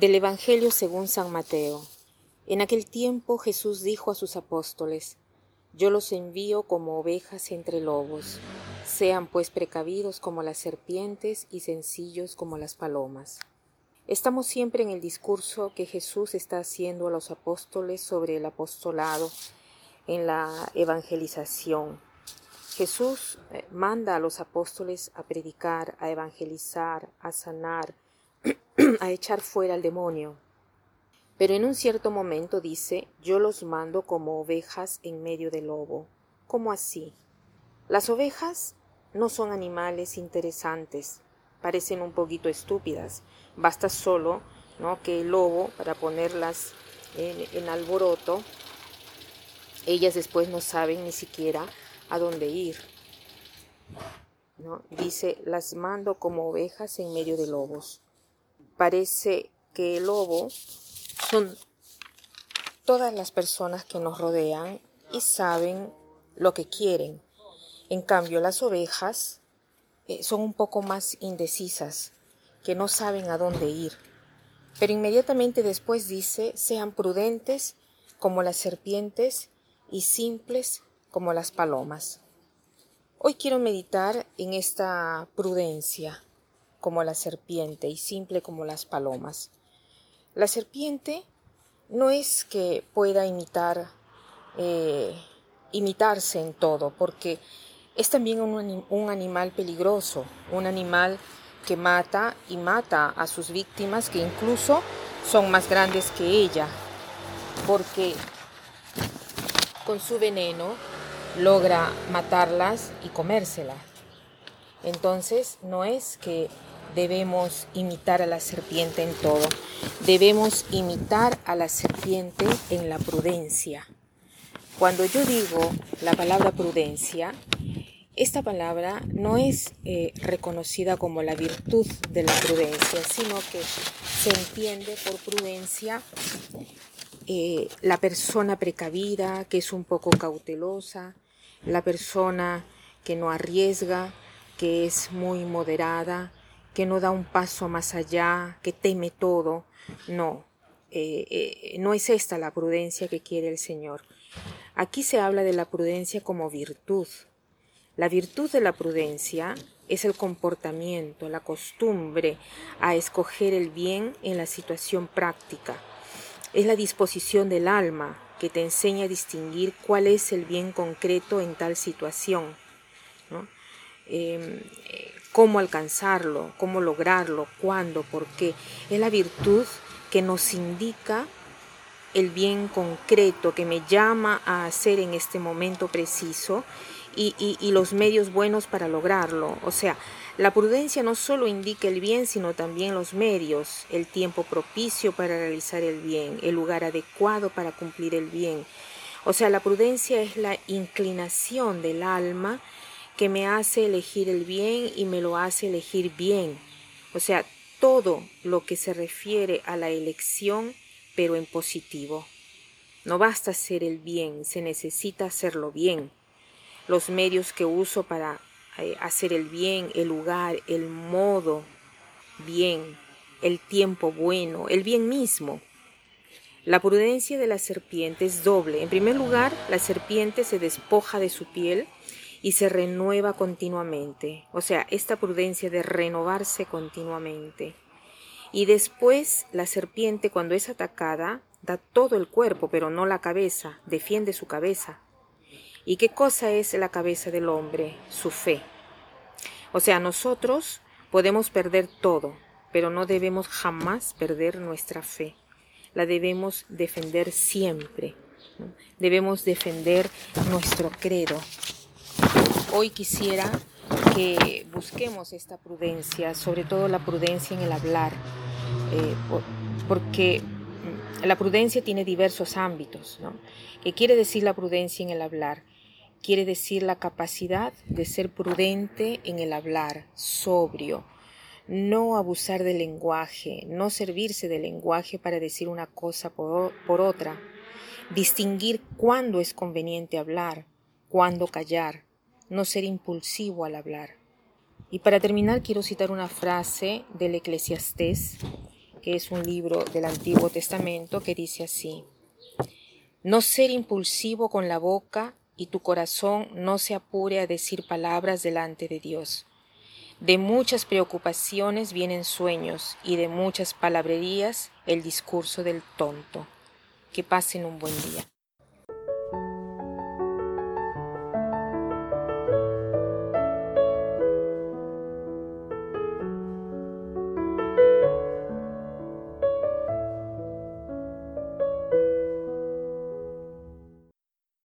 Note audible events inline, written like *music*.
Del Evangelio según San Mateo. En aquel tiempo Jesús dijo a sus apóstoles, Yo los envío como ovejas entre lobos. Sean pues precavidos como las serpientes y sencillos como las palomas. Estamos siempre en el discurso que Jesús está haciendo a los apóstoles sobre el apostolado en la evangelización. Jesús eh, manda a los apóstoles a predicar, a evangelizar, a sanar, *clears throat* a echar fuera al demonio. Pero en un cierto momento dice, yo los mando como ovejas en medio del lobo. ¿Cómo así? Las ovejas no son animales interesantes, parecen un poquito estúpidas. Basta solo ¿no? que el lobo, para ponerlas en, alboroto, ellas después no saben ni siquiera a dónde ir. ¿no? Dice, las mando como ovejas en medio de lobos. Parece que el lobo son todas las personas que nos rodean y saben lo que quieren. En cambio, las ovejas eh, son un poco más indecisas, que no saben a dónde ir. Pero inmediatamente después dice, sean prudentes como las serpientes y simples como las palomas. Hoy quiero meditar en esta prudencia como la serpiente y simple como las palomas. La serpiente no es que pueda imitar, eh, imitarse en todo, porque es también un, un animal peligroso, un animal que mata y mata a sus víctimas que incluso son más grandes que ella, porque con su veneno logra matarlas y comérselas. Entonces no es que debemos imitar a la serpiente en todo, debemos imitar a la serpiente en la prudencia. Cuando yo digo la palabra prudencia, esta palabra no es eh, reconocida como la virtud de la prudencia, sino que se entiende por prudencia eh, la persona precavida, que es un poco cautelosa, la persona que no arriesga, que es muy moderada, que no da un paso más allá, que teme todo. No, eh, eh, no es esta la prudencia que quiere el Señor. Aquí se habla de la prudencia como virtud. La virtud de la prudencia es el comportamiento, la costumbre a escoger el bien en la situación práctica. Es la disposición del alma que te enseña a distinguir cuál es el bien concreto en tal situación. Em, cómo alcanzarlo, cómo lograrlo, cuándo, por qué. Es la virtud que nos indica el bien concreto que me llama a hacer en este momento preciso y, y, los medios buenos para lograrlo. O sea, la prudencia no solo indica el bien, sino también los medios, el tiempo propicio para realizar el bien, el lugar adecuado para cumplir el bien. O sea, la prudencia es la inclinación del alma que me hace elegir el bien y me lo hace elegir bien. O sea, todo lo que se refiere a la elección, pero en positivo. No basta hacer el bien, se necesita hacerlo bien. Los medios que uso para eh, hacer el bien, el lugar, el modo bien, el tiempo bueno, el bien mismo. La prudencia de la serpiente es doble. En primer lugar, la serpiente se despoja de su piel y se renueva continuamente. O sea, esta prudencia de renovarse continuamente. Y después la serpiente cuando es atacada da todo el cuerpo, pero no la cabeza, defiende su cabeza. ¿Y qué cosa es la cabeza del hombre? Su fe. O sea, nosotros podemos perder todo, pero no debemos jamás perder nuestra fe. La debemos defender siempre. Debemos defender nuestro credo, Hoy quisiera que busquemos esta prudencia, sobre todo la prudencia en el hablar, eh, porque mm, la prudencia tiene diversos ámbitos. ¿no? ¿Qué quiere decir la prudencia en el hablar? Quiere decir la capacidad de ser prudente en el hablar, sobrio, no abusar del lenguaje, no servirse del lenguaje para decir una cosa por, por otra, distinguir cuándo es conveniente hablar, cuándo callar, no ser impulsivo al hablar. Y para terminar quiero citar una frase del eclesiastés que es un libro del Antiguo Testamento que dice así, No ser impulsivo con la boca y tu corazón no se apure a decir palabras delante de Dios. De muchas preocupaciones vienen sueños y de muchas palabrerías el discurso del tonto. Que pasen un buen día.